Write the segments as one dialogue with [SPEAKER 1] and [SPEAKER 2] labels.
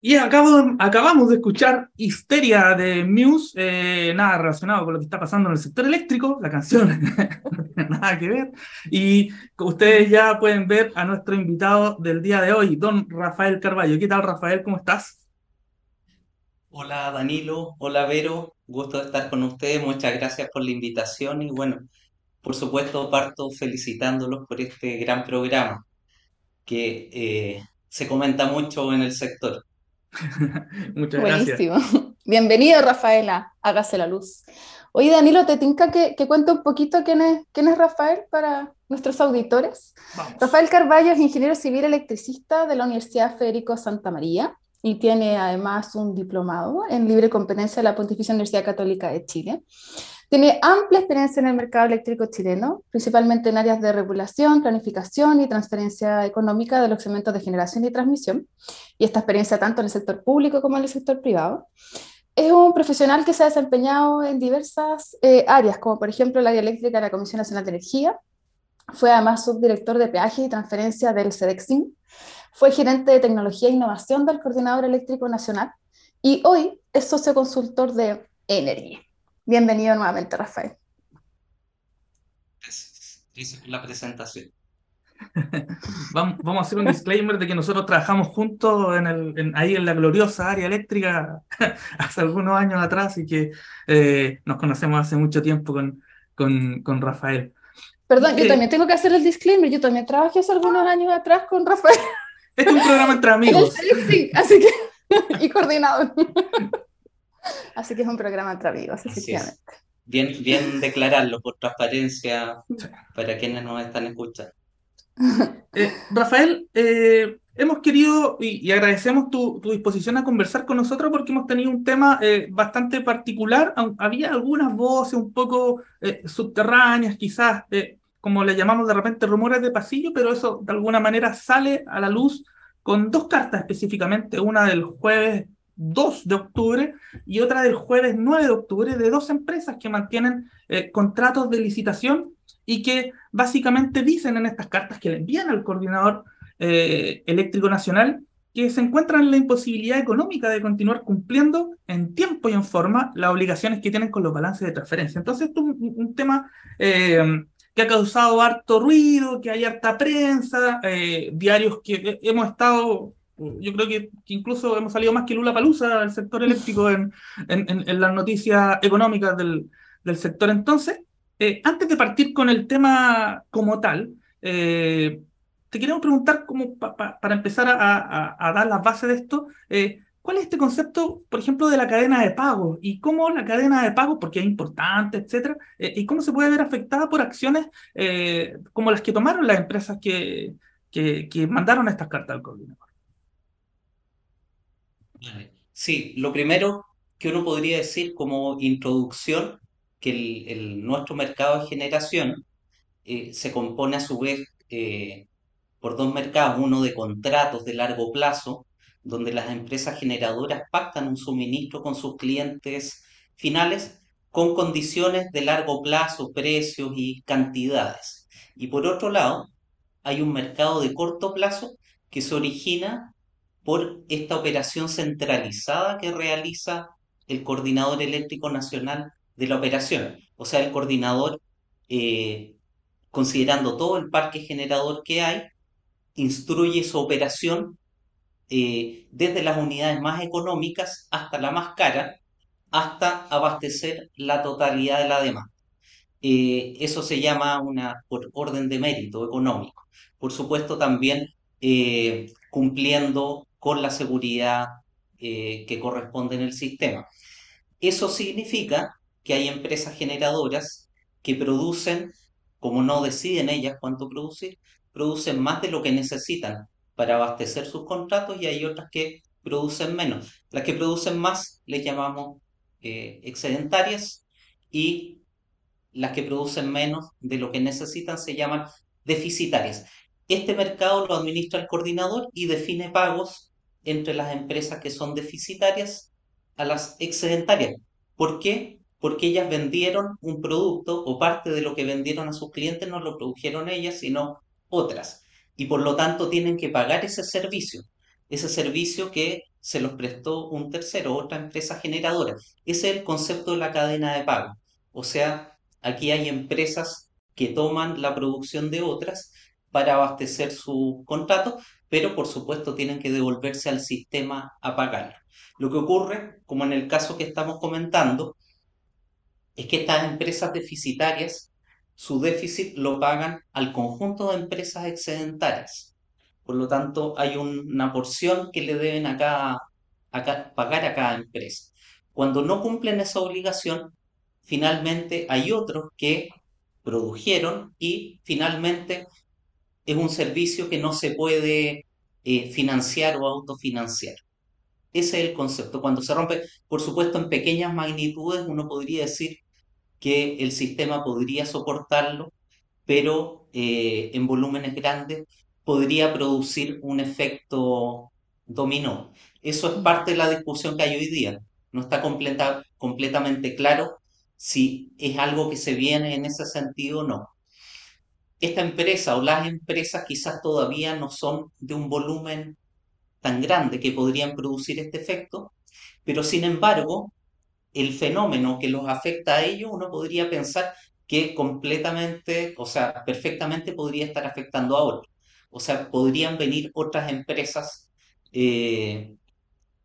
[SPEAKER 1] Y acabo, acabamos de escuchar Histeria de Muse, eh, nada relacionado con lo que está pasando en el sector eléctrico, la canción, nada que ver. Y ustedes ya pueden ver a nuestro invitado del día de hoy, don Rafael Carballo. ¿Qué tal, Rafael? ¿Cómo estás?
[SPEAKER 2] Hola Danilo, hola Vero, gusto de estar con ustedes, muchas gracias por la invitación y bueno, por supuesto parto felicitándolos por este gran programa que eh, se comenta mucho en el sector.
[SPEAKER 1] Muchas gracias.
[SPEAKER 3] Buenísimo. Bienvenido, Rafaela. Hágase la luz. Oye, Danilo, ¿te tinca que, que cuente un poquito quién es, quién es Rafael para nuestros auditores?
[SPEAKER 1] Vamos.
[SPEAKER 3] Rafael Carballo es ingeniero civil electricista de la Universidad Federico Santa María y tiene además un diplomado en libre competencia de la Pontificia Universidad Católica de Chile. Tiene amplia experiencia en el mercado eléctrico chileno, principalmente en áreas de regulación, planificación y transferencia económica de los segmentos de generación y transmisión, y esta experiencia tanto en el sector público como en el sector privado. Es un profesional que se ha desempeñado en diversas eh, áreas, como por ejemplo el área eléctrica de la Comisión Nacional de Energía. Fue además subdirector de peaje y transferencia del SEDEXIN. Fue gerente de tecnología e innovación del Coordinador Eléctrico Nacional y hoy es socio consultor de Energy. Bienvenido nuevamente, Rafael.
[SPEAKER 2] Es, es la presentación.
[SPEAKER 1] Vamos, vamos a hacer un disclaimer de que nosotros trabajamos juntos en el, en- ahí en la gloriosa área eléctrica hace algunos años atrás y que eh, nos conocemos hace mucho tiempo con, con, con Rafael.
[SPEAKER 3] Perdón, yo
[SPEAKER 1] Eh,
[SPEAKER 3] también tengo que hacer el disclaimer. Yo también trabajé hace algunos años atrás con Rafael
[SPEAKER 1] Este es un programa entre
[SPEAKER 3] en el
[SPEAKER 1] amigos.
[SPEAKER 3] sí, así que y coordinador. Así que es un programa entre amigos, efectivamente.
[SPEAKER 2] Bien, bien declararlo por transparencia para quienes nos están escuchando.
[SPEAKER 1] Eh, Rafael, eh, hemos querido y, y agradecemos tu, tu disposición a conversar con nosotros porque hemos tenido un tema eh, bastante particular. Había algunas voces un poco eh, subterráneas, quizás, eh, como le llamamos de repente rumores de pasillo, pero eso de alguna manera sale a la luz con dos cartas específicamente, una del jueves 2 de octubre y otra del jueves 9 de octubre, de dos empresas que mantienen eh, contratos de licitación y que básicamente dicen en estas cartas que le envían al coordinador eh, eléctrico nacional que se encuentran en la imposibilidad económica de continuar cumpliendo en tiempo y en forma las obligaciones que tienen con los balances de transferencia. Entonces, esto es un, tema eh, que ha causado harto ruido, que hay harta prensa, diarios que hemos estado, yo creo que, incluso hemos salido más que Lula Palusa del sector eléctrico en, las noticias económicas del, sector. Entonces, eh, antes de partir con el tema como tal, eh, te queremos preguntar, como pa- pa- para empezar a, dar las bases de esto, eh, ¿cuál es este concepto, por ejemplo, de la cadena de pago? Y cómo la cadena de pago, porque es importante, etcétera, y cómo se puede ver afectada por acciones como las que tomaron las empresas que, que, que mandaron estas cartas al coordinador.
[SPEAKER 2] Sí, lo primero que uno podría decir como introducción, que el, el- nuestro mercado de generación eh, se compone a su vez eh, por dos mercados, uno de contratos de largo plazo, donde las empresas generadoras pactan un suministro con sus clientes finales con condiciones de largo plazo, precios y cantidades. Y por otro lado, hay un mercado de corto plazo que se origina por esta operación centralizada que realiza el Coordinador Eléctrico Nacional de la operación. O sea, el coordinador, eh, considerando todo el parque generador que hay, instruye su operación eh, desde las unidades más económicas hasta la más cara, hasta abastecer la totalidad de la demanda. Eh, eso se llama una por orden de mérito económico. Por supuesto, también cumpliendo con la seguridad eh, que corresponde en el sistema. Eso significa que hay empresas generadoras que producen, como no deciden ellas cuánto producir, producen más de lo que necesitan para abastecer sus contratos y hay otras que producen menos. Las que producen más les llamamos eh, excedentarias y las que producen menos de lo que necesitan se llaman deficitarias. Este mercado lo administra el coordinador y define pagos entre las empresas que son deficitarias a las excedentarias. ¿Por qué? Porque ellas vendieron un producto o parte de lo que vendieron a sus clientes no lo produjeron ellas, sino otras. Y por lo tanto tienen que pagar ese servicio. Ese servicio que se los prestó un tercero, otra empresa generadora. Ese es el concepto de la cadena de pago. O sea, aquí hay empresas que toman la producción de otras para abastecer su contrato, pero por supuesto tienen que devolverse al sistema a pagarlo. Lo que ocurre, como en el caso que estamos comentando, es que estas empresas deficitarias, su déficit lo pagan al conjunto de empresas excedentarias. Por lo tanto, hay una porción que le deben a pagar a cada empresa. Cuando no cumplen esa obligación, finalmente hay otros que produjeron y finalmente es un servicio que no se puede eh, financiar o autofinanciar. Ese es el concepto. Cuando se rompe, por supuesto, en pequeñas magnitudes, uno podría decir que el sistema podría soportarlo, pero eh, en volúmenes grandes podría producir un efecto dominó. Eso es parte de la discusión que hay hoy día. No está completa, completamente claro si es algo que se viene en ese sentido o no. Esta empresa o las empresas quizás todavía no son de un volumen tan grande que podrían producir este efecto, pero sin embargo, el fenómeno que los afecta a ellos, uno podría pensar que completamente, o sea, perfectamente podría estar afectando a otros. O sea, podrían venir otras empresas eh,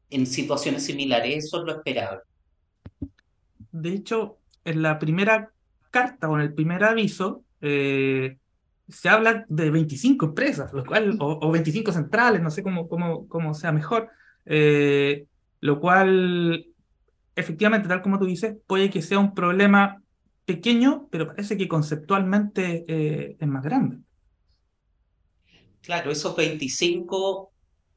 [SPEAKER 2] en situaciones similares, eso es lo esperable.
[SPEAKER 1] De hecho, en la primera carta o en el primer aviso, eh, se habla de 25 empresas, lo cual, o, 25 centrales, no sé cómo, cómo, cómo sea mejor, eh, lo cual, efectivamente, tal como tú dices, puede que sea un problema pequeño, pero parece que conceptualmente eh, es más grande.
[SPEAKER 2] Claro, esos 25,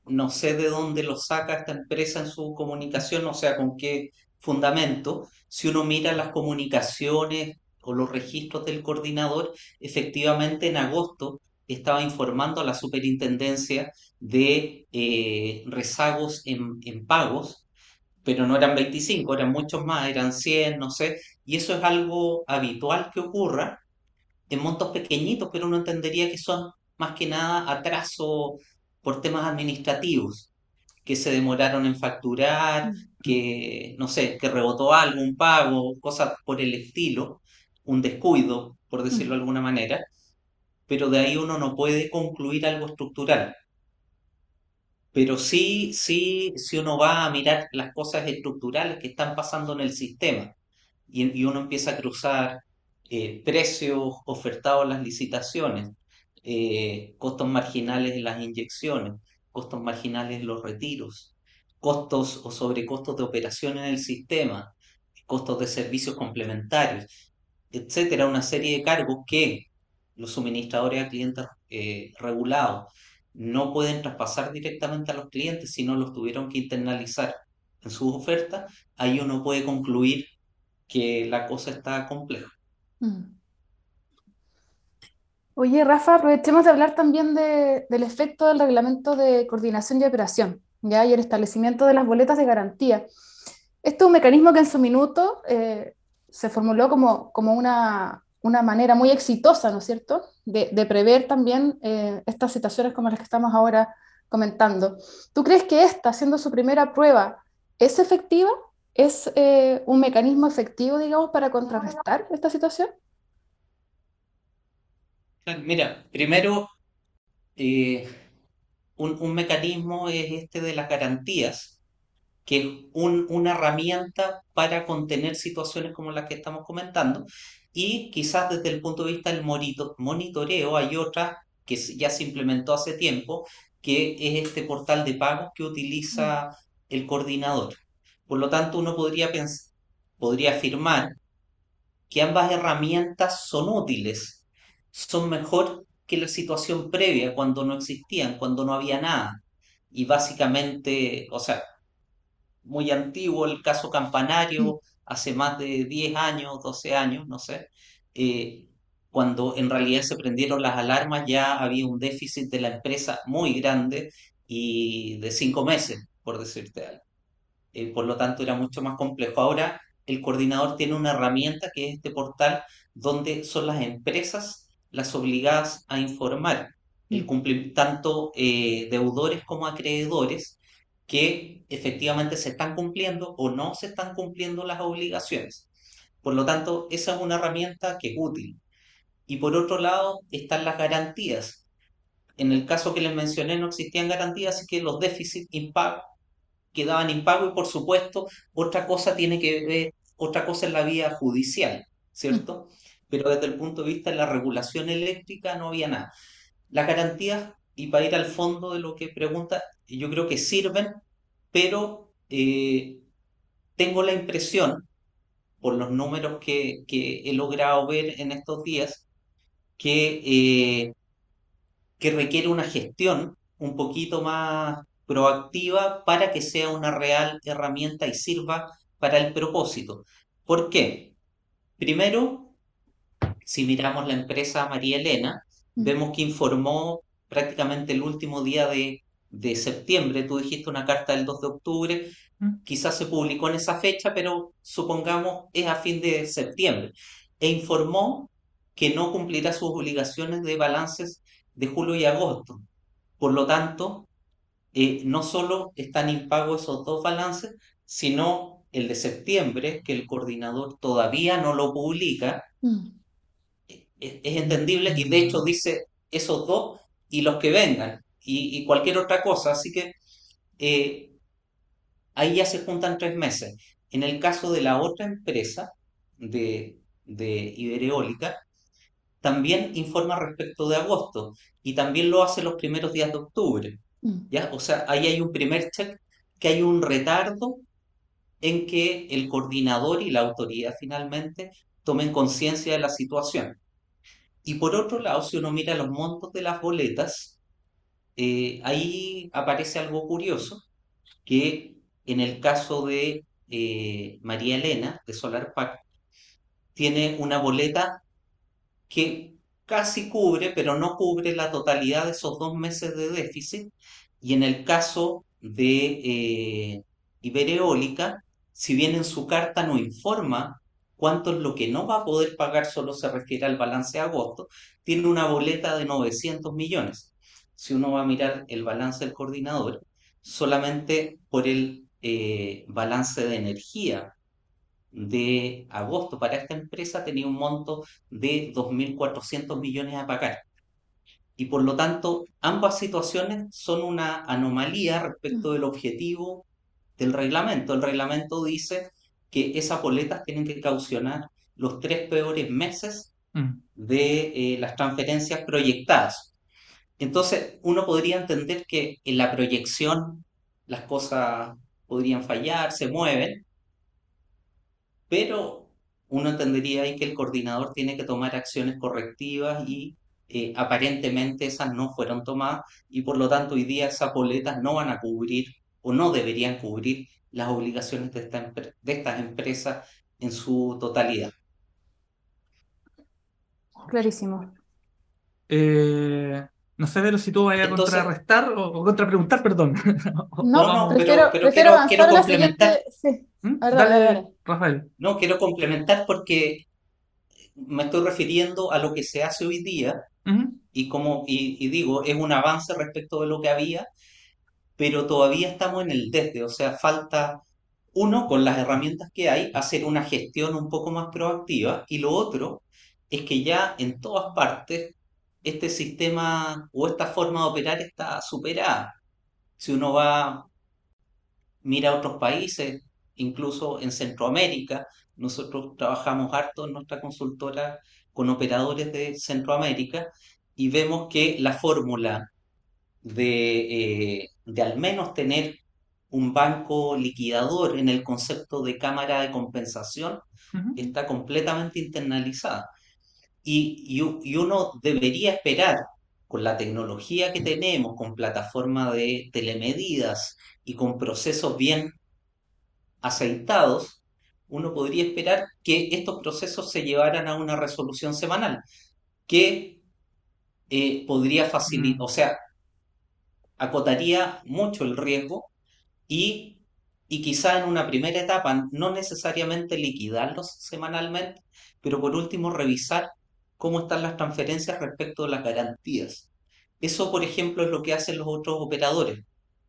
[SPEAKER 2] no sé de dónde los saca esta empresa en su comunicación, o sea, con qué fundamento. Si uno mira las comunicaciones o los registros del coordinador, efectivamente en agosto estaba informando a la superintendencia de eh, rezagos en, en, pagos, pero no eran 25, eran muchos más, eran 100, no sé, y eso es algo habitual que ocurra en montos pequeñitos, pero uno entendería que son más que nada atraso por temas administrativos, que se demoraron en facturar, mm. que, no sé, que rebotó algo, un pago, cosas por el estilo, un descuido, por decirlo de alguna manera, pero de ahí uno no puede concluir algo estructural. Pero sí, sí, si uno va a mirar las cosas estructurales que están pasando en el sistema y, uno empieza a cruzar eh, precios ofertados en las licitaciones, eh, costos marginales en las inyecciones, costos marginales en los retiros, costos o sobrecostos de operación en el sistema, costos de servicios complementarios etcétera, una serie de cargos que los suministradores a clientes eh, regulados no pueden traspasar directamente a los clientes, sino los tuvieron que internalizar en sus ofertas, ahí uno puede concluir que la cosa está compleja. Mm.
[SPEAKER 3] Oye, Rafa, aprovechemos de hablar también del efecto del reglamento de coordinación y operación, ¿ya? y el establecimiento de las boletas de garantía. Este es un mecanismo que en su minuto eh, se formuló como, como una, una manera muy exitosa, ¿no es cierto?, de, prever también eh, estas situaciones como las que estamos ahora comentando. ¿Tú crees que esta, siendo su primera prueba, es efectiva? ¿Es eh, un mecanismo efectivo, digamos, para contrarrestar esta situación?
[SPEAKER 2] Mira, primero, eh, un, un, mecanismo es este de las garantías, que es una herramienta para contener situaciones como las que estamos comentando. Y quizás desde el punto de vista del monitoreo hay otra que ya se implementó hace tiempo, que es este portal de pagos que utiliza el coordinador. Por lo tanto, uno podría, podría afirmar que ambas herramientas son útiles, son mejor que la situación previa cuando no existían, cuando no había nada. Y básicamente, o sea, muy antiguo, el caso Campanario, mm. hace más de 10 años, 12 años, no sé, eh, cuando en realidad se prendieron las alarmas ya había un déficit de la empresa muy grande y de 5 meses, por decirte algo. Eh, por lo tanto, era mucho más complejo. Ahora, el coordinador tiene una herramienta que es este portal donde son las empresas las obligadas a informar, el mm. tanto eh, deudores como acreedores, que efectivamente se están cumpliendo o no se están cumpliendo las obligaciones. Por lo tanto, esa es una herramienta que es útil. Y por otro lado, están las garantías. En el caso que les mencioné no existían garantías, así que los déficits impago quedaban impagos y por supuesto otra cosa tiene que ver, otra cosa es la vía judicial, ¿cierto? Pero desde el punto de vista de la regulación eléctrica no había nada. Las garantías, y para ir al fondo de lo que pregunta, yo creo que sirven, pero eh, tengo la impresión, por los números que, que, he logrado ver en estos días, que, eh, que requiere una gestión un poquito más proactiva para que sea una real herramienta y sirva para el propósito. ¿Por qué? Primero, si miramos la empresa María Elena, mm. vemos que informó prácticamente el último día de, de septiembre, tú dijiste una carta del 2 de octubre, mm. quizás se publicó en esa fecha, pero supongamos es a fin de septiembre, e informó que no cumplirá sus obligaciones de balances de julio y agosto. Por lo tanto, eh, no solo están impagos esos dos balances, sino el de septiembre, que el coordinador todavía no lo publica, mm. e, e, es, entendible y de hecho dice esos dos y los que vengan y, cualquier otra cosa. Así que eh, ahí ya se juntan tres meses. En el caso de la otra empresa de, de Ibereólica, también informa respecto de agosto y también lo hace los primeros días de octubre. Mm. ¿ya? O sea, ahí hay un primer check que hay un retardo en que el coordinador y la autoridad finalmente tomen conciencia de la situación. Y por otro lado, si uno mira los montos de las boletas, eh, ahí aparece algo curioso, que en el caso de eh, María Elena, de Solar Pack, tiene una boleta que casi cubre, pero no cubre la totalidad de esos dos meses de déficit. Y en el caso de eh, Ibereólica, si bien en su carta no informa cuánto es lo que no va a poder pagar, solo se refiere al balance de agosto, tiene una boleta de 900 millones. Si uno va a mirar el balance del coordinador, solamente por el eh, balance de energía de agosto para esta empresa tenía un monto de 2.400 millones a pagar. Y por lo tanto, ambas situaciones son una anomalía respecto del objetivo del reglamento. El reglamento dice que esas boletas tienen que caucionar los tres peores meses mm. de eh, las transferencias proyectadas. Entonces, uno podría entender que en la proyección las cosas podrían fallar, se mueven, pero uno entendería ahí que el coordinador tiene que tomar acciones correctivas y eh, aparentemente esas no fueron tomadas y por lo tanto hoy día esas boletas no van a cubrir o no deberían cubrir las obligaciones de, esta, de estas empresas en su totalidad.
[SPEAKER 3] Clarísimo.
[SPEAKER 1] Eh, no sé, pero si tú vayas a contrarrestar o, contrapreguntar, perdón.
[SPEAKER 3] No, no, pero, quiero, complementar.
[SPEAKER 1] ¿Mm? dale, Rafael.
[SPEAKER 2] No, quiero complementar porque me estoy refiriendo a lo que se hace hoy día y como y, digo, es un avance respecto de lo que había, pero todavía estamos en el desde, o sea, falta uno, con las herramientas que hay, hacer una gestión un poco más proactiva y lo otro es que ya en todas partes este sistema o esta forma de operar está superada. Si uno va, mira a otros países, incluso en Centroamérica, nosotros trabajamos harto en nuestra consultora con operadores de Centroamérica y vemos que la fórmula de, eh, de al menos tener un banco liquidador en el concepto de cámara de compensación está completamente internalizada. Y, y, uno debería esperar, con la tecnología que tenemos, con plataformas de telemedidas y con procesos bien aceitados, uno podría esperar que estos procesos se llevaran a una resolución semanal, que eh, podría facilitar, mm. o sea, acotaría mucho el riesgo y, y quizá en una primera etapa no necesariamente liquidarlos semanalmente, pero por último revisar cómo están las transferencias respecto de las garantías. Eso, por ejemplo, es lo que hacen los otros operadores.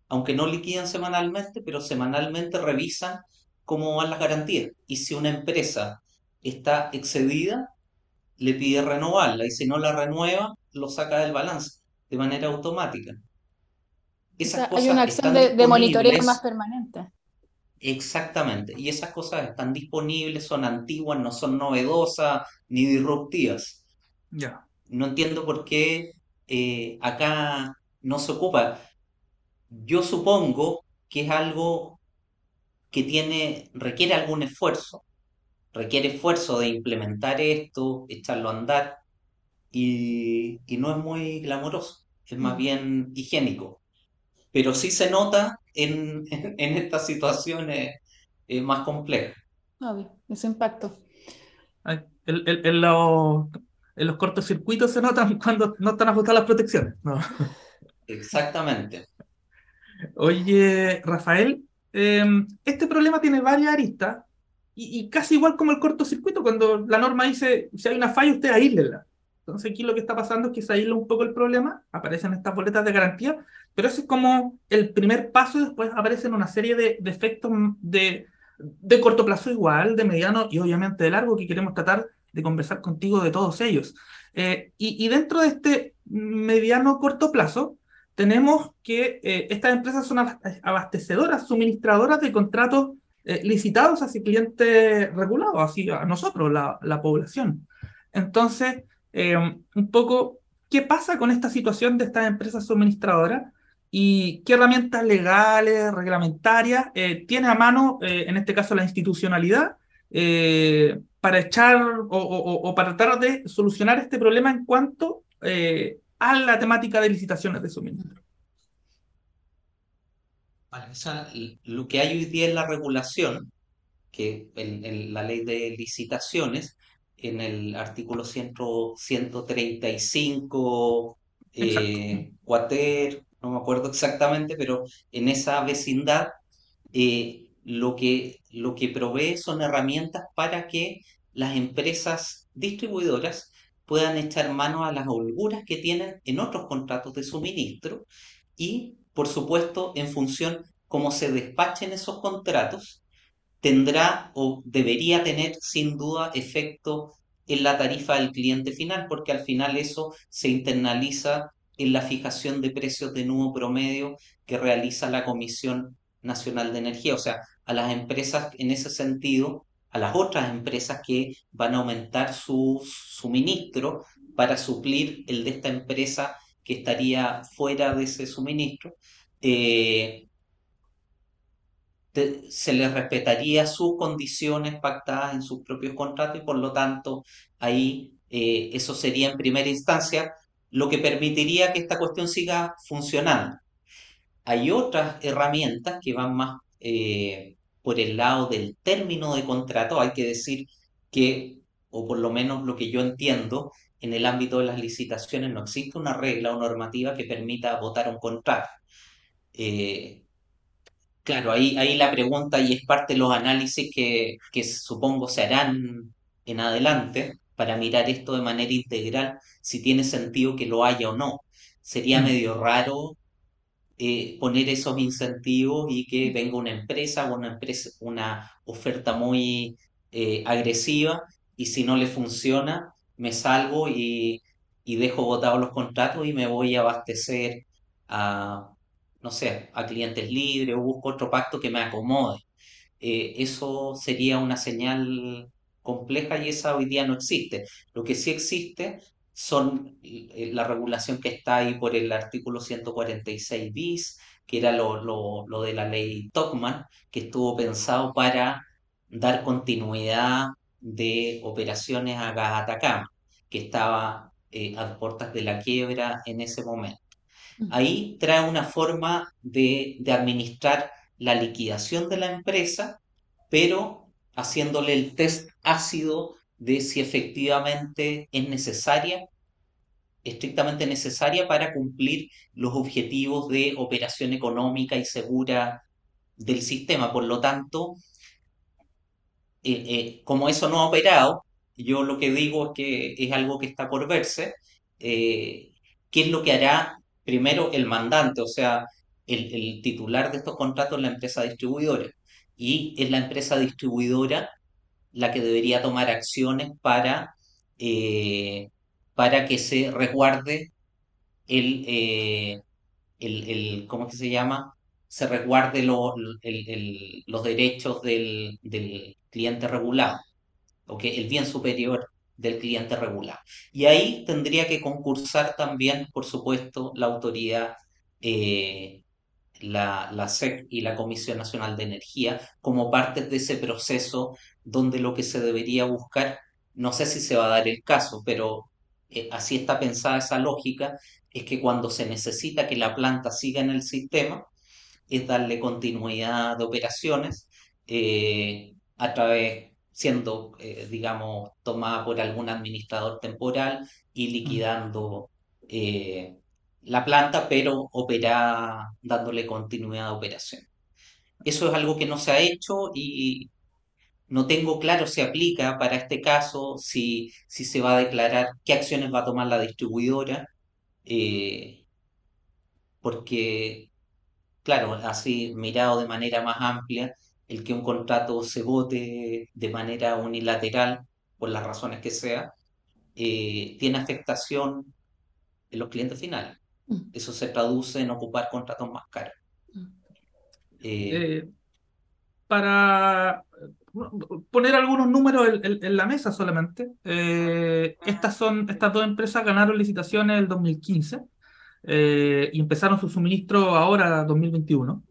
[SPEAKER 2] aunque no liquidan semanalmente, pero semanalmente revisan cómo van las garantías. Y si una empresa está excedida, le pide renovarla y si no la renueva, lo saca del balance de manera automática.
[SPEAKER 3] Esas cosas hay una acción de, monitoreo más permanente.
[SPEAKER 2] Exactamente, y esas cosas están disponibles, son antiguas, no son novedosas ni disruptivas.
[SPEAKER 1] Ya.
[SPEAKER 2] No entiendo por qué eh, acá no se ocupa. Yo supongo que es algo que tiene, requiere algún esfuerzo, requiere esfuerzo de implementar esto, echarlo a andar, y, no es muy glamoroso, es más mm. bien higiénico. Pero sí se nota en, en, estas situaciones eh, más complejas.
[SPEAKER 3] Obvio, ese impacto.
[SPEAKER 1] En, los, en los cortocircuitos se notan cuando no están ajustadas las protecciones.
[SPEAKER 2] Exactamente.
[SPEAKER 1] Oye, Rafael, em, este problema tiene varias aristas y, casi igual como el cortocircuito, cuando la norma dice si hay una falla, usted aíslela. Entonces aquí lo que está pasando es que se aísla un poco el problema, aparecen estas boletas de garantía, pero ese es como el primer paso y después aparecen una serie de, de efectos de, de corto plazo igual, de mediano y obviamente de largo que queremos tratar de conversar contigo de todos ellos. Eh, y, y, dentro de este mediano corto plazo, tenemos que eh, estas empresas son abastecedoras, suministradoras de contratos eh, licitados hacia clientes regulados, así a nosotros, la, la población. Entonces, Em, un poco qué pasa con esta situación de estas empresas suministradoras y qué herramientas legales, reglamentarias eh, tiene a mano, eh, en este caso, la institucionalidad eh, para echar o, para tratar de solucionar este problema en cuanto a la temática de licitaciones de suministro.
[SPEAKER 2] lo que hay hoy día en la regulación, que en la ley de licitaciones, en el artículo 135 eh, cuater, no me acuerdo exactamente, pero en esa vecindad eh, lo, que, lo que provee son herramientas para que las empresas distribuidoras puedan echar mano a las holguras que tienen en otros contratos de suministro y, por supuesto, en función cómo se despachen esos contratos, tendrá o debería tener sin duda efecto en la tarifa del cliente final, porque al final eso se internaliza en la fijación de precios de nuevo promedio que realiza la Comisión Nacional de Energía. O sea, a las empresas en ese sentido, a las otras empresas que van a aumentar su suministro para suplir el de esta empresa que estaría fuera de ese suministro, eh, se les respetaría sus condiciones pactadas en sus propios contratos y por lo tanto ahí eh, eso sería en primera instancia lo que permitiría que esta cuestión siga funcionando. Hay otras herramientas que van más eh, por el lado del término de contrato. Hay que decir que, o por lo menos lo que yo entiendo, en el ámbito de las licitaciones no existe una regla o normativa que permita votar un contrato. Eh, Claro, ahí, ahí la pregunta y es parte de los análisis que, que supongo se harán en adelante para mirar esto de manera integral, si tiene sentido que lo haya o no. Sería mm. medio raro eh, poner esos incentivos y que venga una empresa o una empresa, una oferta muy eh, agresiva y si no le funciona, me salgo y, y dejo votados los contratos y me voy a abastecer a no sé, a clientes libres o busco otro pacto que me acomode. Eh, eso sería una señal compleja y esa hoy día no existe. Lo que sí existe son eh, la regulación que está ahí por el artículo 146 bis, que era lo, lo, de la ley Tocman, que estuvo pensado para dar continuidad de operaciones a gas Atacama, que estaba eh, a puertas de la quiebra en ese momento. Ahí trae una forma de, administrar la liquidación de la empresa, pero haciéndole el test ácido de si efectivamente es necesaria, estrictamente necesaria para cumplir los objetivos de operación económica y segura del sistema. Por lo tanto, eh, eh, como eso no ha operado, yo lo que digo es que es algo que está por verse. Eh, ¿Qué es lo que hará primero el mandante, o sea, el, el titular de estos contratos la empresa distribuidora y es la empresa distribuidora la que debería tomar acciones para, eh, para que se resguarde el, eh, el, ¿cómo se llama? Se resguarde los derechos del, del cliente regulado. El bien superior del cliente regulado. Y ahí tendría que concursar también, por supuesto, la autoridad eh, la, la SEC y la Comisión Nacional de Energía como parte de ese proceso donde lo que se debería buscar, no sé si se va a dar el caso, pero eh, así está pensada esa lógica, es que cuando se necesita que la planta siga en el sistema, es darle continuidad de operaciones eh, a través, siendo, eh, digamos, tomada por algún administrador temporal y liquidando eh, la planta, pero operada, dándole continuidad de operación. Eso es algo que no se ha hecho y no tengo claro si aplica para este caso, si, si se va a declarar qué acciones va a tomar la distribuidora, eh, porque Claro, así mirado de manera más amplia, el que un contrato se vote de manera unilateral, por las razones que sea, eh, tiene afectación en los clientes finales.
[SPEAKER 3] Mm.
[SPEAKER 2] Eso se traduce en ocupar contratos más caros.
[SPEAKER 3] Mm.
[SPEAKER 2] Eh,
[SPEAKER 1] Eh, para bueno, poner algunos números en, en- en la mesa solamente, eh, estas son, estas dos empresas ganaron licitaciones en el 2015 eh, y empezaron su suministro ahora, 2021.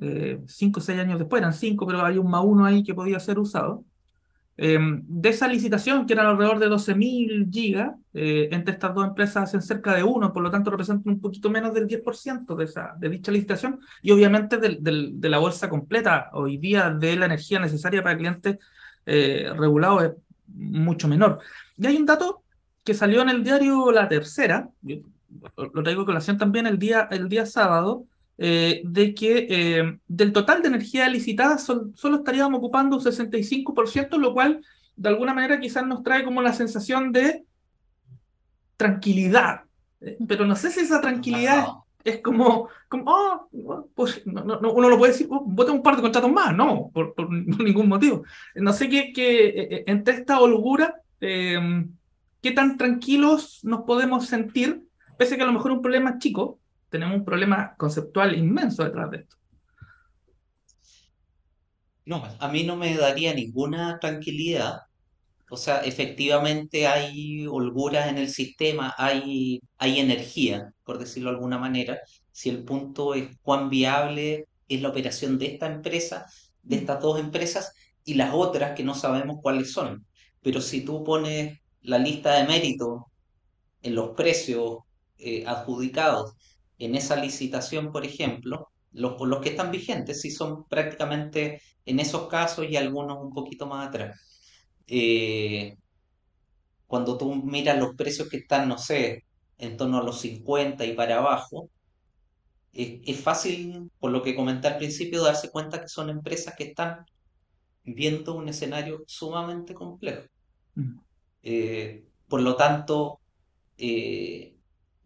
[SPEAKER 1] Eh, cinco o seis años después, eran cinco, pero hay un más uno ahí que podía ser usado. Eh, de esa licitación, que eran alrededor de 12.000 gigas, eh, entre estas dos empresas hacen cerca de uno, por lo tanto representan un poquito menos del 10% de, esa, de dicha licitación y obviamente de la bolsa completa hoy día de la energía necesaria para clientes eh, regulados es mucho menor. Y hay un dato que salió en el diario La Tercera, lo traigo a colación también el día, el día sábado, eh, de que eh, del total de energía licitada sol- solo estaríamos ocupando un 65%, lo cual de alguna manera quizás nos trae como la sensación de tranquilidad. Eh, Pero no sé si esa tranquilidad
[SPEAKER 2] bajado.
[SPEAKER 1] es como, como "Ah, pues, no, no, no", uno no puede decir, "Oh, voten un par de contratos más, no, por, por ningún motivo. No sé qué, qué, entre esta holgura, qué tan tranquilos nos podemos sentir, pese a que a lo mejor un problema es chico, tenemos un problema conceptual inmenso detrás de esto.
[SPEAKER 2] No, a mí no me daría ninguna tranquilidad. O sea, efectivamente hay holguras en el sistema, hay, hay energía, por decirlo de alguna manera. Si el punto es cuán viable es la operación de esta empresa, de estas dos empresas y las otras que no sabemos cuáles son. Pero si tú pones la lista de méritos en los precios eh, adjudicados en esa licitación, por ejemplo, los, los que están vigentes, sí son prácticamente en esos casos y algunos un poquito más atrás. Eh, cuando tú miras los precios que están, no sé, en torno a los 50 y para abajo, es, es fácil, por lo que comenté al principio, darse cuenta que son empresas que están viendo un escenario sumamente complejo.
[SPEAKER 1] Mm.
[SPEAKER 2] Eh, por lo tanto, eh,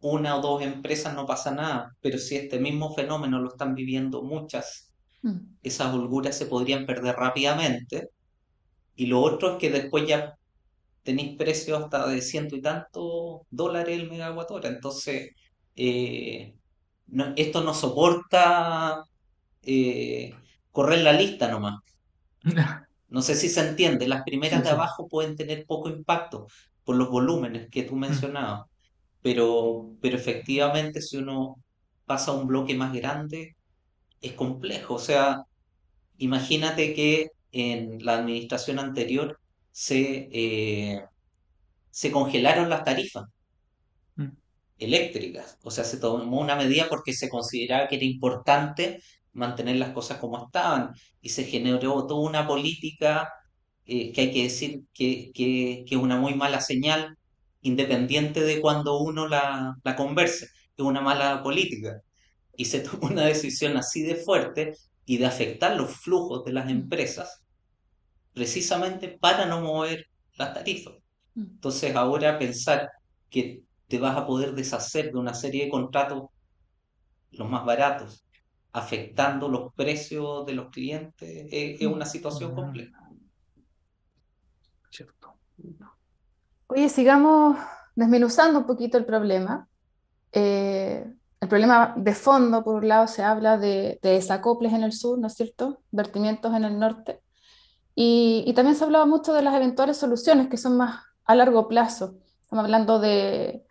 [SPEAKER 2] una o dos empresas no pasa nada, pero si este mismo fenómeno lo están viviendo muchas,
[SPEAKER 3] Mm.
[SPEAKER 2] esas holguras se podrían perder rápidamente. Y lo otro es que después ya tenéis precios hasta de ciento y tantos dólares el megawatt hora. Entonces, eh, no- esto no soporta eh, correr la lista nomás. No sé si se entiende, las primeras
[SPEAKER 1] Sí,
[SPEAKER 2] de abajo pueden tener poco impacto por los volúmenes que tú mencionabas, pero, pero efectivamente si uno pasa a un bloque más grande, es complejo. O sea, imagínate que en la administración anterior se, eh, se congelaron las tarifas
[SPEAKER 1] Mm.
[SPEAKER 2] eléctricas. O sea, se tomó una medida porque se consideraba que era importante mantener las cosas como estaban y se generó toda una política eh, que hay que decir que, que, que es una muy mala señal, independiente de cuando uno la, la converse, es una mala política. Y se tomó una decisión así de fuerte y de afectar los flujos de las empresas, precisamente para no mover las tarifas.
[SPEAKER 3] Mm.
[SPEAKER 2] Entonces ahora pensar que te vas a poder deshacer de una serie de contratos, los más baratos, afectando los precios de los clientes, es, una situación compleja.
[SPEAKER 3] Cierto. Oye, sigamos desmenuzando un poquito el problema. Eh, el problema de fondo, por un lado, se habla de, desacoples en el sur, ¿no es cierto? Vertimientos en el norte. Y, también se hablaba mucho de las eventuales soluciones que son más a largo plazo. Estamos hablando de,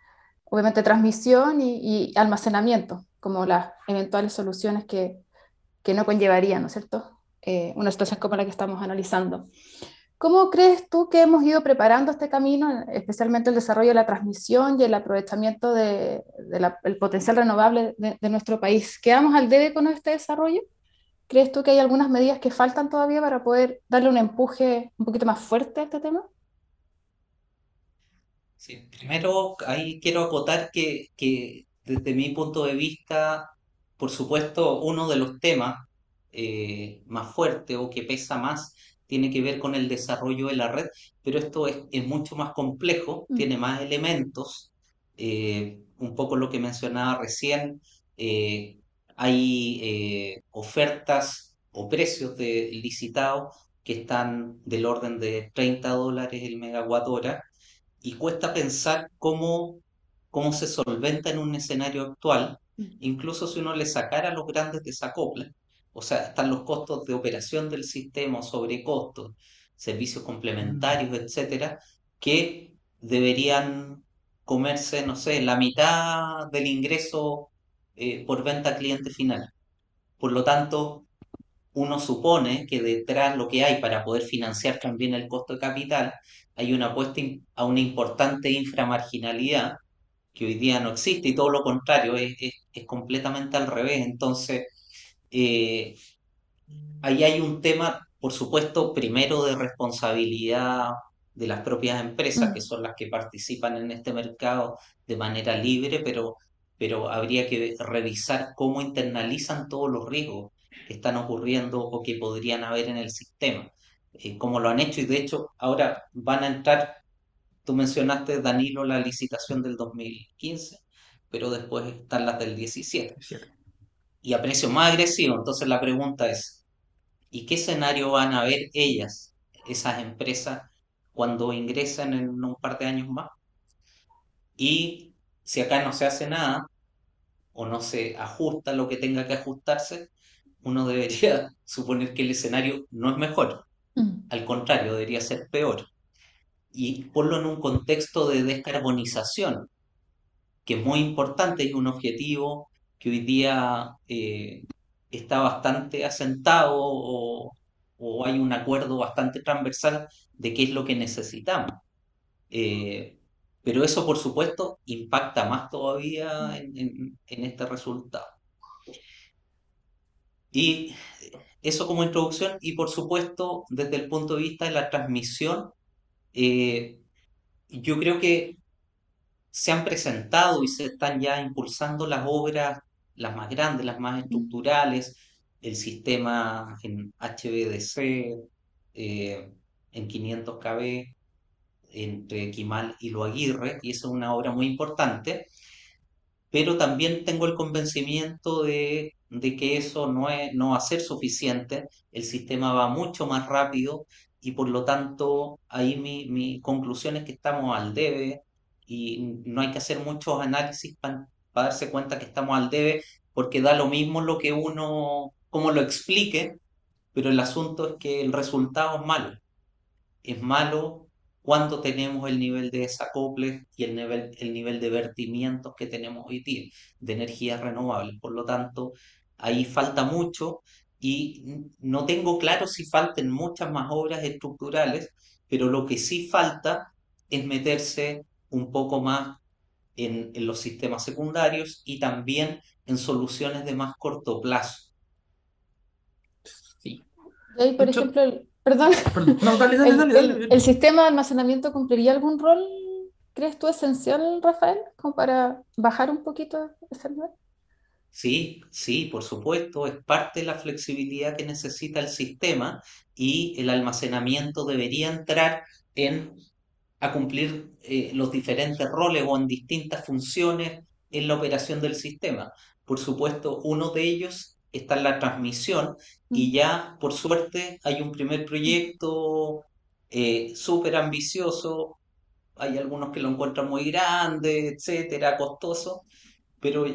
[SPEAKER 3] obviamente, transmisión y, almacenamiento, como las eventuales soluciones que, que no conllevarían, ¿no es cierto? Eh, una situación como la que estamos analizando. ¿Cómo crees tú que hemos ido preparando este camino, especialmente el desarrollo de la transmisión y el aprovechamiento del potencial renovable de, nuestro país? ¿Quedamos al debe con este desarrollo? ¿Crees tú que hay algunas medidas que faltan todavía para poder darle un empuje un poquito más fuerte a este tema?
[SPEAKER 2] Sí, primero ahí quiero acotar que, desde mi punto de vista, por supuesto, uno de los temas eh, más fuertes o que pesa más tiene que ver con el desarrollo de la red, pero esto es, mucho más complejo, mm. tiene más elementos, eh, un poco lo que mencionaba recién, eh, hay eh, ofertas o precios de licitados que están del orden de 30 dólares el megawatt hora y cuesta pensar cómo, cómo se solventa en un escenario actual, mm. incluso si uno le sacara los grandes desacoples o sea, están los costos de operación del sistema, sobrecostos, servicios complementarios, mm. etcétera, que deberían comerse, no sé, la mitad del ingreso eh, por venta cliente final. Por lo tanto, uno supone que detrás lo que hay para poder financiar también el costo de capital, hay una apuesta a una importante inframarginalidad que hoy día no existe y todo lo contrario, es, es completamente al revés. Entonces, eh, ahí hay un tema, por supuesto, primero de responsabilidad de las propias empresas, que son las que participan en este mercado de manera libre, pero, pero habría que revisar cómo internalizan todos los riesgos que están ocurriendo o que podrían haber en el sistema, eh, como lo han hecho. Y de hecho ahora van a entrar, tú mencionaste, Danilo, la licitación del 2015, pero después están las del 17 y a precio más agresivo. Entonces la pregunta es, ¿y qué escenario van a ver ellas, esas empresas, cuando ingresen en un par de años más? Y si acá no se hace nada o no se ajusta lo que tenga que ajustarse, uno debería suponer que el escenario no es mejor. Mm. Al contrario, debería ser peor. Y ponlo en un contexto de descarbonización, que es muy importante y un objetivo que hoy día eh, está bastante asentado o, hay un acuerdo bastante transversal de qué es lo que necesitamos. Eh, pero eso, por supuesto, impacta más todavía en, este resultado. Y eso como introducción, y por supuesto, desde el punto de vista de la transmisión, eh, yo creo que se han presentado y se están ya impulsando las obras las más grandes, las más estructurales, el sistema en HVDC, eh, en 500 kb entre Quimal y Lo Aguirre, y eso es una obra muy importante, pero también tengo el convencimiento de, que eso no, es, no va a ser suficiente, el sistema va mucho más rápido y por lo tanto ahí mi, mi conclusión es que estamos al debe y no hay que hacer muchos análisis para darse cuenta que estamos al debe, porque da lo mismo lo que uno, como lo explique, pero el asunto es que el resultado es malo. Es malo cuando tenemos el nivel de desacoples y el nivel, el nivel de vertimientos que tenemos hoy día de energías renovables. Por lo tanto, ahí falta mucho y no tengo claro si falten muchas más obras estructurales, pero lo que sí falta es meterse un poco más en, los sistemas secundarios y también en soluciones de más corto plazo.
[SPEAKER 3] Sí. Y por ejemplo, el, perdón, el, sistema de almacenamiento cumpliría algún rol, crees tú, esencial, Rafael, como para bajar un poquito ese nivel?
[SPEAKER 2] Sí, sí, por supuesto, es parte de la flexibilidad que necesita el sistema y el almacenamiento debería entrar en a cumplir eh, los diferentes roles o en distintas funciones en la operación del sistema. Por supuesto, uno de ellos está en la transmisión y
[SPEAKER 3] Mm.
[SPEAKER 2] ya por suerte hay un primer proyecto eh, súper ambicioso, hay algunos que lo encuentran muy grande, etcétera, costoso, pero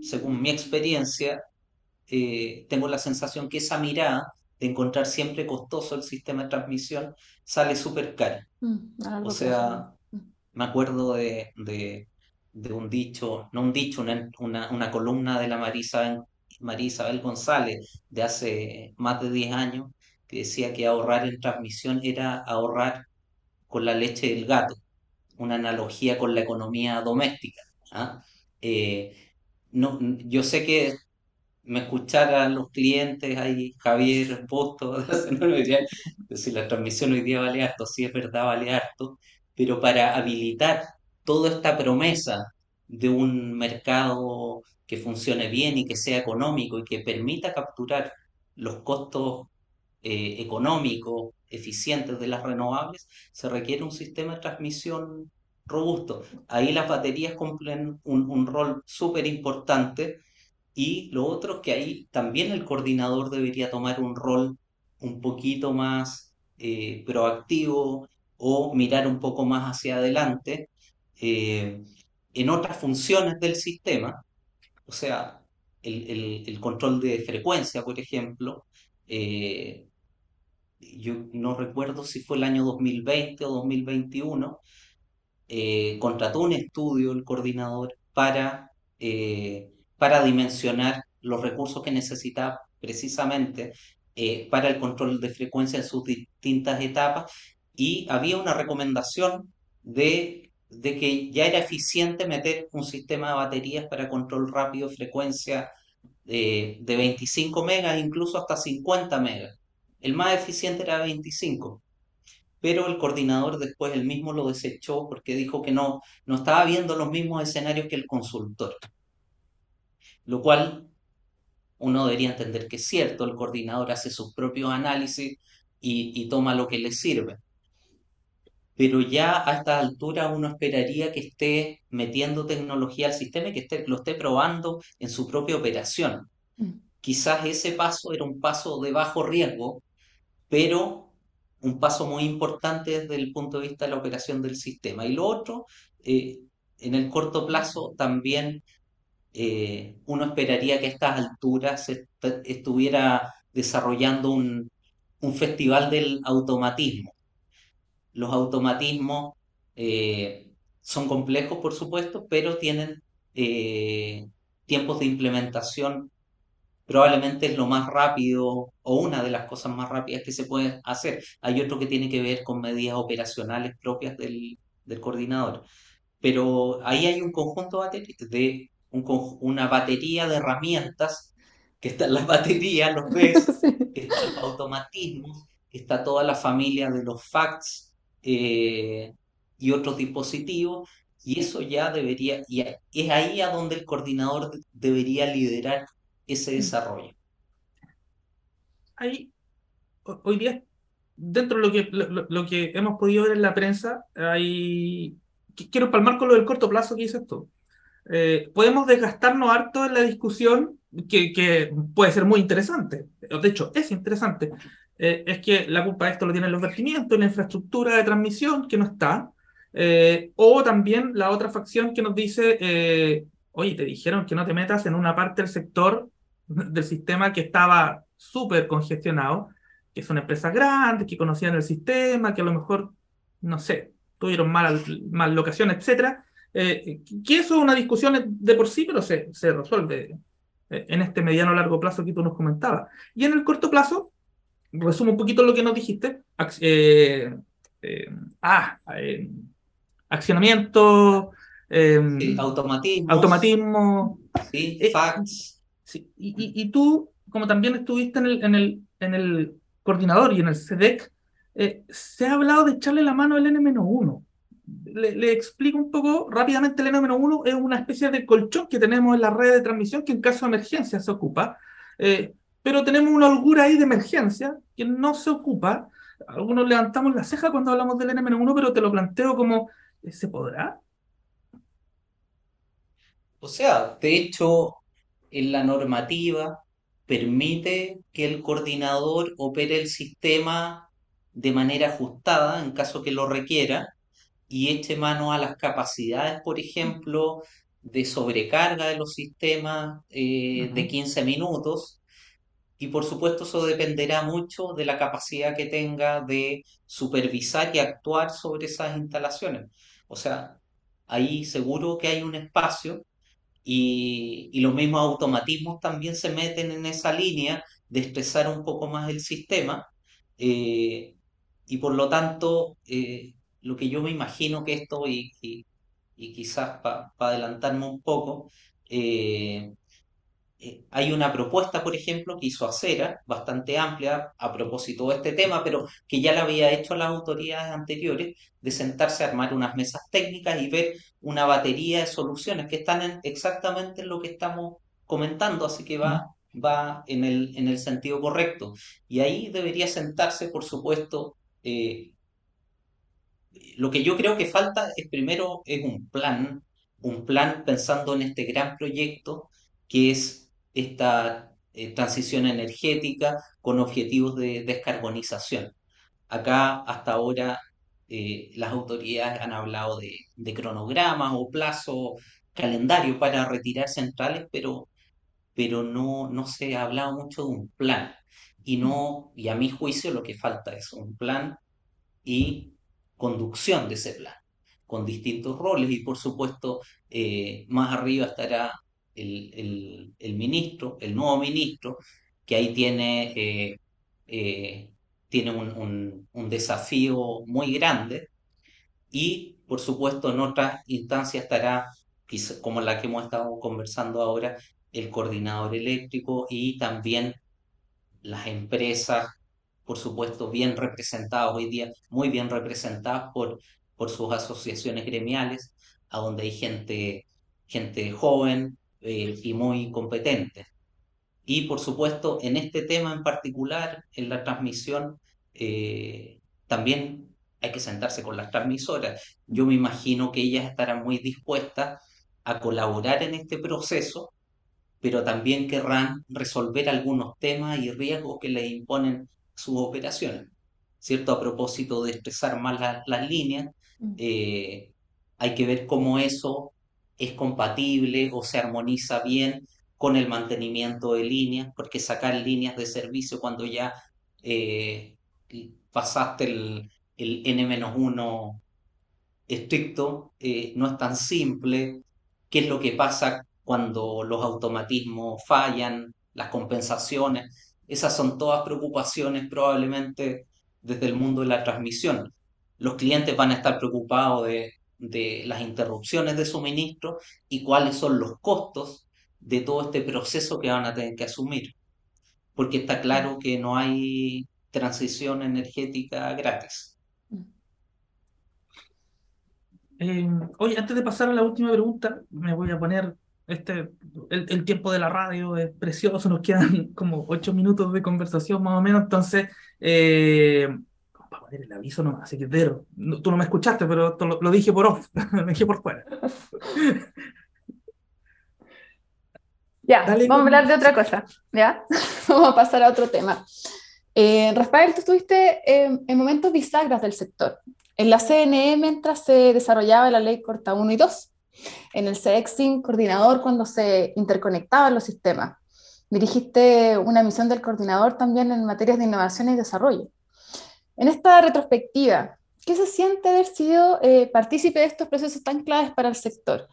[SPEAKER 2] según mi experiencia, eh, tengo la sensación que esa mirada de encontrar siempre costoso el sistema de transmisión sale súper cara.
[SPEAKER 3] Mm,
[SPEAKER 2] O sea,
[SPEAKER 3] Mm.
[SPEAKER 2] me acuerdo de, de, de un dicho, no un dicho, una, una, una columna de la Marisa, María Isabel González de hace más de 10 años, que decía que ahorrar en transmisión era ahorrar con la leche del gato, una analogía con la economía doméstica. ¿ah? Eh, no, yo sé que me escucharan los clientes ahí, Javier, dirían, si la transmisión hoy día vale harto, sí es verdad, vale harto, pero para habilitar toda esta promesa de un mercado que funcione bien y que sea económico y que permita capturar los costos eh, económicos, eficientes de las renovables, se requiere un sistema de transmisión robusto. Ahí las baterías cumplen un, un rol súper importante y lo otro es que ahí también el coordinador debería tomar un rol un poquito más eh, proactivo o mirar un poco más hacia adelante eh, en otras funciones del sistema, o sea, el, el- control de frecuencia, por ejemplo. eh, yo no recuerdo si fue el año 2020 o 2021, eh, contrató un estudio el coordinador para, para dimensionar los recursos que necesitaba precisamente eh, para el control de frecuencia en sus distintas etapas y había una recomendación de, de que ya era eficiente meter un sistema de baterías para control rápido de frecuencia eh, de 25 megas, incluso hasta 50 megas. El más eficiente era 25 pero el coordinador después él mismo lo desechó porque dijo que no, no estaba viendo los mismos escenarios que el consultor, lo cual uno debería entender que es cierto, el coordinador hace sus propios análisis y, y toma lo que le sirve. Pero ya a esta altura uno esperaría que esté metiendo tecnología al sistema y que esté, lo esté probando en su propia operación.
[SPEAKER 3] Mm.
[SPEAKER 2] Quizás ese paso era un paso de bajo riesgo, pero un paso muy importante desde el punto de vista de la operación del sistema. Y lo otro, eh, en el corto plazo también eh, uno esperaría que a estas alturas est- estuviera desarrollando un, festival del automatismo. Los automatismos eh, son complejos, por supuesto, pero tienen eh, tiempos de implementación probablemente es lo más rápido o una de las cosas más rápidas que se puede hacer. Hay otro que tiene que ver con medidas operacionales propias del, coordinador. Pero ahí hay un conjunto de un una batería de herramientas, que están las baterías, los BES,
[SPEAKER 3] Sí.
[SPEAKER 2] están los automatismos, está toda la familia de los fax eh, y otros dispositivos, y eso ya debería, y a- es ahí a donde el coordinador de- debería liderar ese
[SPEAKER 3] Mm.
[SPEAKER 2] desarrollo.
[SPEAKER 1] Hay, ho- hoy día, dentro de lo que, lo, lo- que hemos podido ver en la prensa, hay... qu- Quiero palmar con lo del corto plazo que dices tú. Eh, podemos desgastarnos harto en la discusión, que, que puede ser muy interesante. De hecho, es interesante. Eh, es que la culpa de esto lo tienen los vertimientos, la infraestructura de transmisión que no está. Eh, o también la otra facción que nos dice, eh, oye, te dijeron que no te metas en una parte del sector del sistema que estaba súper congestionado, que son empresas grandes, que conocían el sistema, que a lo mejor, no sé, tuvieron mal, mal locación, etcétera. Eh, que eso es una discusión de por sí, pero se, se resuelve eh, en este mediano largo plazo que tú nos comentabas. Y en el corto plazo, resumo un poquito lo que nos dijiste. eh, eh, ah, eh, accionamiento,
[SPEAKER 2] Sí, automatismos,
[SPEAKER 1] automatismo.
[SPEAKER 2] sí,
[SPEAKER 1] Eh,
[SPEAKER 2] fax,
[SPEAKER 1] sí. Y, y- y tú, como también estuviste en el, en el, en el coordinador y en el CDEC, eh, se ha hablado de echarle la mano al N-1. Le, explico un poco rápidamente, el N-1 es una especie de colchón que tenemos en la red de transmisión que en caso de emergencia se ocupa, eh, pero tenemos una holgura ahí de emergencia que no se ocupa. Algunos levantamos la ceja cuando hablamos del N-1, pero te lo planteo como, ¿se podrá?
[SPEAKER 2] O sea, de hecho, en la normativa permite que el coordinador opere el sistema de manera ajustada en caso que lo requiera y eche mano a las capacidades, por ejemplo, de sobrecarga de los sistemas eh, de 15 minutos. Y por supuesto eso dependerá mucho de la capacidad que tenga de supervisar y actuar sobre esas instalaciones. O sea, ahí seguro que hay un espacio y, y los mismos automatismos también se meten en esa línea de estresar un poco más el sistema. eh, y por lo tanto, eh, lo que yo me imagino que esto, y, y- y quizás para adelantarme un poco, eh, eh, hay una propuesta, por ejemplo, que hizo Acera, bastante amplia a propósito de este tema, pero que ya la había hecho las autoridades anteriores, de sentarse a armar unas mesas técnicas y ver una batería de soluciones que están en exactamente en lo que estamos comentando, así que va, va en el, en el sentido correcto. Y ahí debería sentarse, por supuesto, eh, lo que yo creo que falta es primero es un plan, un plan pensando en este gran proyecto que es esta eh, transición energética con objetivos de descarbonización. Acá hasta ahora eh, las autoridades han hablado de, de cronogramas o plazos, calendario para retirar centrales, pero, pero no, no se ha hablado mucho de un plan. Y no, y a mi juicio lo que falta es un plan y conducción de ese plan, con distintos roles y por supuesto eh, más arriba estará el, el- el ministro, el nuevo ministro, que ahí tiene, eh, eh, tiene un, un- un desafío muy grande y por supuesto en otras instancias estará, como la que hemos estado conversando ahora, el coordinador eléctrico y también las empresas, por supuesto, bien representadas hoy día, muy bien representadas por, por sus asociaciones gremiales, a donde hay gente, gente joven eh, y muy competente. Y por supuesto, en este tema en particular, en la transmisión, eh, también hay que sentarse con las transmisoras. Yo me imagino que ellas estarán muy dispuestas a colaborar en este proceso pero también querrán resolver algunos temas y riesgos que les imponen sus operaciones, ¿cierto? A propósito de expresar más la- las líneas, eh, hay que ver cómo eso es compatible o se armoniza bien con el mantenimiento de líneas, porque sacar líneas de servicio cuando ya eh, pasaste el, el N-1 estricto, eh, no es tan simple. ¿Qué es lo que pasa cuando los automatismos fallan, las compensaciones? Esas son todas preocupaciones probablemente desde el mundo de la transmisión. Los clientes van a estar preocupados de, de las interrupciones de suministro y cuáles son los costos de todo este proceso que van a tener que asumir, porque está claro que no hay transición energética gratis.
[SPEAKER 1] Eh, oye, antes de pasar a la última pregunta, me voy a poner este, el, el tiempo de la radio es precioso, nos quedan como ocho minutos de conversación más o menos, entonces, eh, para poner el aviso nomás, así que no- tú no me escuchaste, pero lo, lo dije por off, lo dije por fuera.
[SPEAKER 3] Ya,
[SPEAKER 1] Dale
[SPEAKER 3] vamos a hablar de otra cosa, ¿ya? Vamos a pasar a otro tema. Eh, Rafael, tú estuviste eh, en momentos bisagras del sector. En la CNE mientras se desarrollaba la ley Corta 1 y 2. En el CEXIN, coordinador cuando se interconectaban los sistemas. Dirigiste una misión del coordinador también en materias de innovación y desarrollo. En esta retrospectiva, ¿qué se siente haber sido eh, partícipe de estos procesos tan claves para el sector?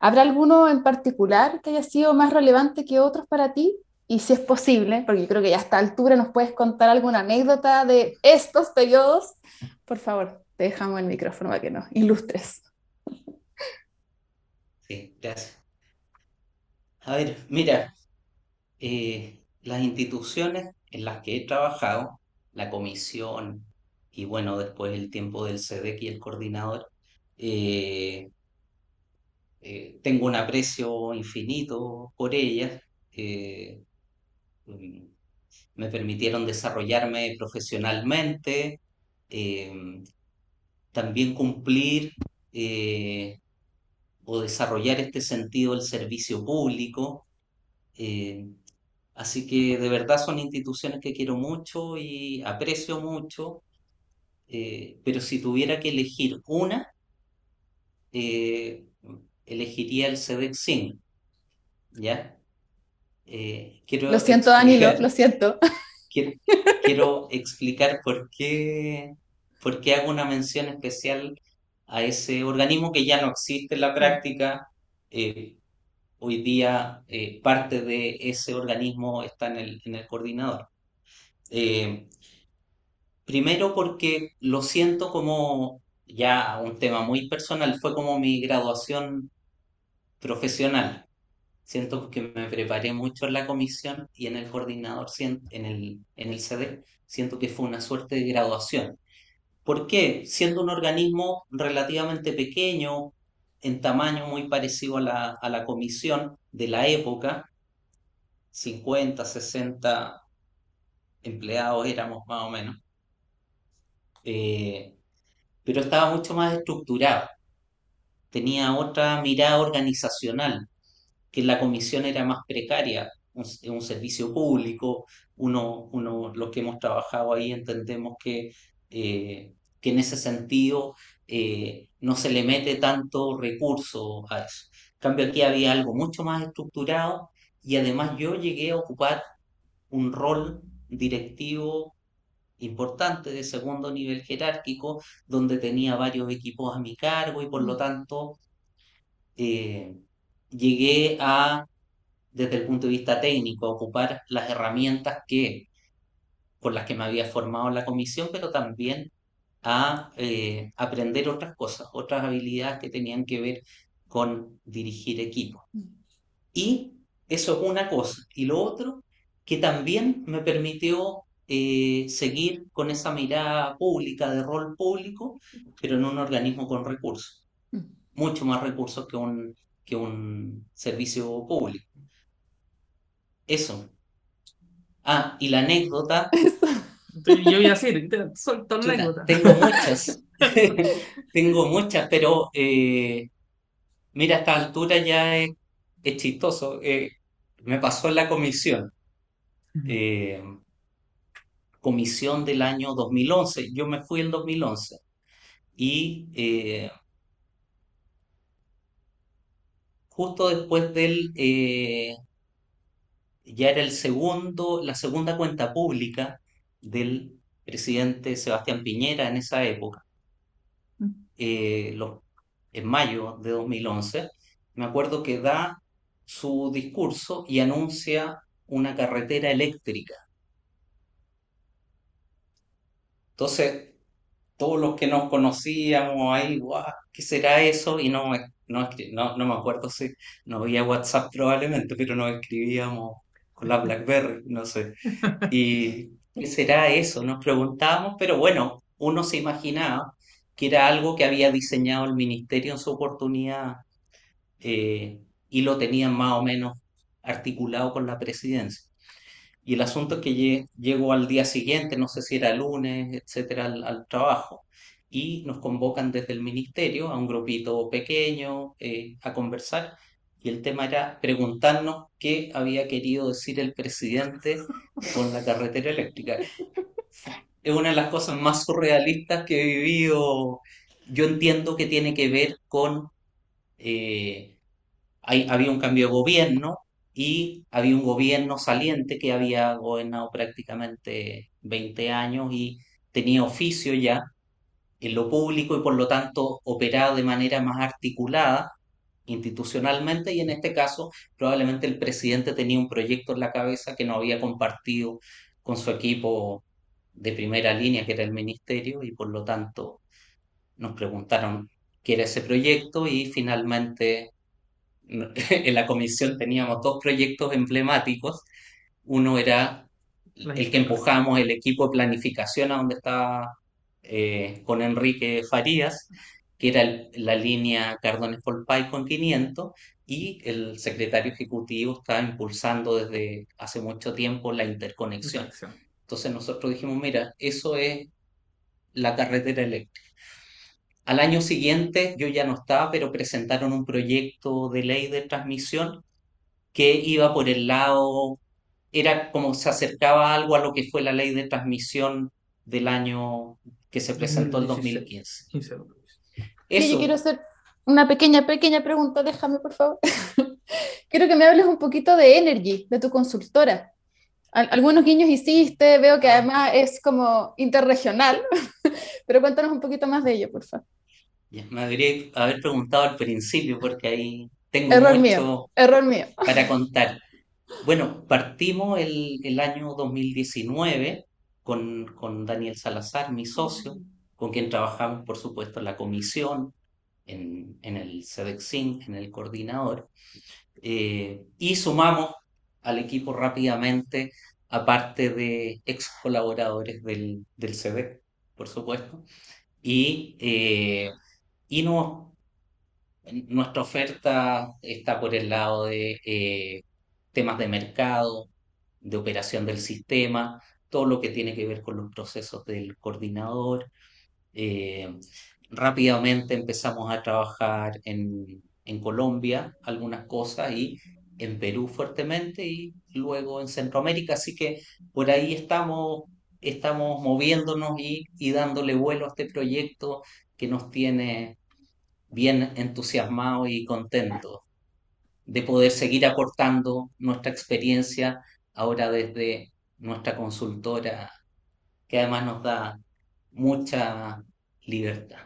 [SPEAKER 3] ¿Habrá alguno en particular que haya sido más relevante que otros para ti? Y si es posible, porque yo creo que ya a esta altura nos puedes contar alguna anécdota de estos periodos, por favor, te dejamos el micrófono para que nos ilustres.
[SPEAKER 2] Sí, gracias. A ver, mira, eh, las instituciones en las que he trabajado, la comisión y bueno, después el tiempo del SEDEC y el coordinador, eh, eh, tengo un aprecio infinito por ellas. mm, me permitieron desarrollarme profesionalmente, también cumplir eh, o desarrollar este sentido del servicio público Eh, así que de verdad son instituciones que quiero mucho y aprecio mucho, eh, pero si tuviera que elegir una, eh, elegiría el CEDEX ¿ya? Quiero
[SPEAKER 3] Lo siento, Dani, lo siento.
[SPEAKER 2] quiero, quiero explicar por qué, por qué hago una mención especial a ese organismo que ya no existe en la práctica. Eh, hoy día eh, parte de ese organismo está en el, en el coordinador. Eh, primero porque lo siento como ya un tema muy personal, fue como mi graduación profesional. Siento que me preparé mucho en la comisión y en el coordinador, en el, en el CD, siento que fue una suerte de graduación. ¿Por qué? Siendo un organismo relativamente pequeño, en tamaño muy parecido a la, a la comisión de la época, 50, 60 empleados éramos más o menos, eh, pero estaba mucho más estructurado, tenía otra mirada organizacional, que la comisión era más precaria, un, un servicio público, uno, uno, los que hemos trabajado ahí entendemos que, eh, que en ese sentido eh, no se le mete tanto recurso a eso. En cambio aquí había algo mucho más estructurado y además yo llegué a ocupar un rol directivo importante de segundo nivel jerárquico, donde tenía varios equipos a mi cargo y por lo tanto eh, llegué a, desde el punto de vista técnico, a ocupar las herramientas que, por las que me había formado en la comisión, pero también a eh, aprender otras cosas, otras habilidades que tenían que ver con dirigir equipos. Y eso es una cosa. Y lo otro, que también me permitió eh, seguir con esa mirada pública, de rol público, pero en un organismo con recursos, mucho más recursos que un, que un servicio público. Eso. Ah, y la anécdota,
[SPEAKER 1] yo iba a decir,
[SPEAKER 2] chuta,
[SPEAKER 1] anécdota.
[SPEAKER 2] tengo muchas, tengo muchas, pero eh, mira, a esta altura ya es, es chistoso. eh, me pasó en la comisión. eh, comisión del año 2011. Yo me fui en 2011 y eh, justo después del, eh, ya era el segundo, la segunda cuenta pública del presidente Sebastián Piñera en esa época, eh, los- en mayo de 2011. Me acuerdo que da su discurso y anuncia una carretera eléctrica. Entonces, todos los que nos conocíamos ahí, guau, ¿qué será eso? Y no, me- no, no, no me acuerdo si no había WhatsApp probablemente, pero nos escribíamos con la BlackBerry, no sé. ¿Y qué será eso? Nos preguntábamos, pero bueno, uno se imaginaba que era algo que había diseñado el ministerio en su oportunidad eh, y lo tenían más o menos articulado con la presidencia. Y el asunto es que lle- llego al día siguiente, no sé si era lunes, etcétera, al, al trabajo, y nos convocan desde el ministerio a un grupito pequeño eh, a conversar. Y el tema era preguntarnos qué había querido decir el presidente con la carretera eléctrica. Es una de las cosas más surrealistas que he vivido. Yo entiendo que tiene que ver con eh, había un cambio de gobierno y había un gobierno saliente que había gobernado prácticamente 20 años y tenía oficio ya en lo público y por lo tanto operaba de manera más articulada institucionalmente y en este caso probablemente el presidente tenía un proyecto en la cabeza que no había compartido con su equipo de primera línea que era el ministerio y por lo tanto nos preguntaron qué era ese proyecto y finalmente en la comisión teníamos dos proyectos emblemáticos. Uno era el que empujamos el equipo de planificación a donde estaba eh, con Enrique Farías, que era el- la línea Cardones Polpay con 500, y el secretario ejecutivo estaba impulsando desde hace mucho tiempo la interconexión. Entonces nosotros dijimos, mira, eso es la carretera eléctrica. Al año siguiente yo ya no estaba, pero presentaron un proyecto de ley de transmisión que iba por el lado, era como se acercaba algo a lo que fue la ley de transmisión del año que se presentó el 2015.
[SPEAKER 3] Eso. yo quiero hacer una pequeña, pequeña pregunta, déjame por favor. quiero que me hables un poquito de Energy, de tu consultora. Algunos guiños hiciste, veo que además es como interregional, pero cuéntanos un poquito más de ello, por favor.
[SPEAKER 2] Me debería haber preguntado al principio porque ahí tengo
[SPEAKER 3] error
[SPEAKER 2] mucho
[SPEAKER 3] mío, error mío.
[SPEAKER 2] para contar. Bueno, partimos el, el año 2019 con, con, Daniel Salazar, mi socio, con quien trabajamos, por supuesto, en la comisión, en, en el SEDEXIN, en el coordinador, eh, y sumamos al equipo rápidamente, aparte de ex colaboradores del, del CEDEC, por supuesto, y, eh, y nuestra oferta está por el lado de eh, temas de mercado, de operación del sistema, todo lo que tiene que ver con los procesos del coordinador. Eh, rápidamente empezamos a trabajar en, Colombia algunas cosas y en Perú fuertemente y luego en Centroamérica, así que por ahí estamos, estamos moviéndonos y, y dándole vuelo a este proyecto que nos tiene bien entusiasmados y contentos de poder seguir aportando nuestra experiencia ahora desde nuestra consultora, que además nos da mucha libertad.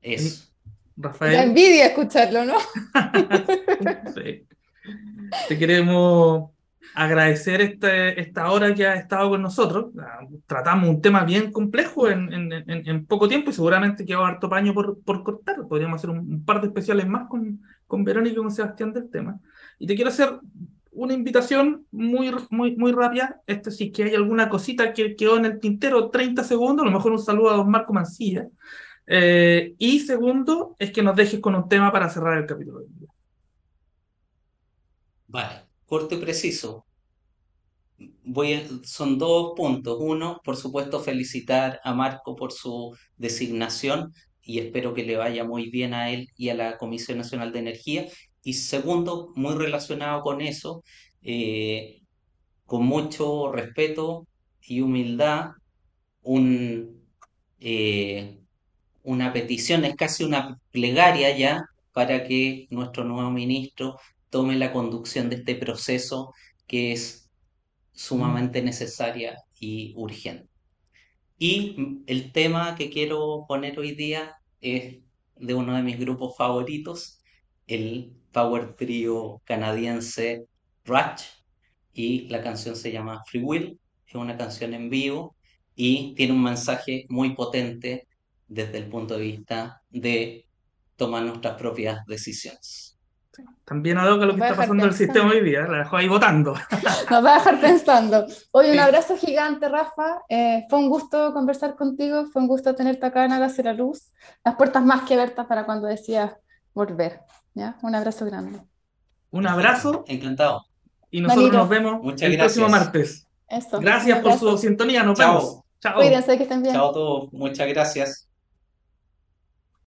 [SPEAKER 2] Eso.
[SPEAKER 3] Rafael. La envidia escucharlo, ¿no?
[SPEAKER 1] sí. Te queremos agradecer este, esta hora que ha estado con nosotros. Ah, tratamos un tema bien complejo en, en, en, poco tiempo y seguramente quedó harto paño por, por cortar. Podríamos hacer un, par de especiales más con, con Verónica y con Sebastián del tema. Y te quiero hacer una invitación muy, muy, muy rápida. Este, si es que hay alguna cosita que quedó en el tintero, 30 segundos, a lo mejor un saludo a don Marco Mancilla. Eh, y segundo, es que nos dejes con un tema para cerrar el capítulo.
[SPEAKER 2] Vale, corto y preciso voy son dos puntos. Uno, por supuesto, felicitar a Marco por su designación y espero que le vaya muy bien a él y a la Comisión Nacional de Energía. Y segundo, muy relacionado con eso, eh, con mucho respeto y humildad, un, eh, una petición, es casi una plegaria ya para que nuestro nuevo ministro tome la conducción de este proceso que es sumamente necesaria y urgente. Y el tema que quiero poner hoy día es de uno de mis grupos favoritos, el power trio canadiense Rush, y la canción se llama Free Will, es una canción en vivo y tiene un mensaje muy potente desde el punto de vista de tomar nuestras propias decisiones.
[SPEAKER 1] También a lo que está pasando en el sistema hoy día, la dejo ahí votando.
[SPEAKER 3] Nos va a dejar pensando. Hoy un abrazo gigante, Rafa. Eh, fue un gusto conversar contigo, fue un gusto tenerte acá en Hágase la Luz. Las puertas más que abiertas para cuando decías volver. ¿Ya? Un abrazo grande.
[SPEAKER 1] Un abrazo.
[SPEAKER 2] Encantado.
[SPEAKER 1] Y nosotros nos vemos el próximo martes. Gracias por su sintonía. Nos vemos.
[SPEAKER 3] Chao. Cuídense que estén bien.
[SPEAKER 2] Chao a todos. Muchas gracias.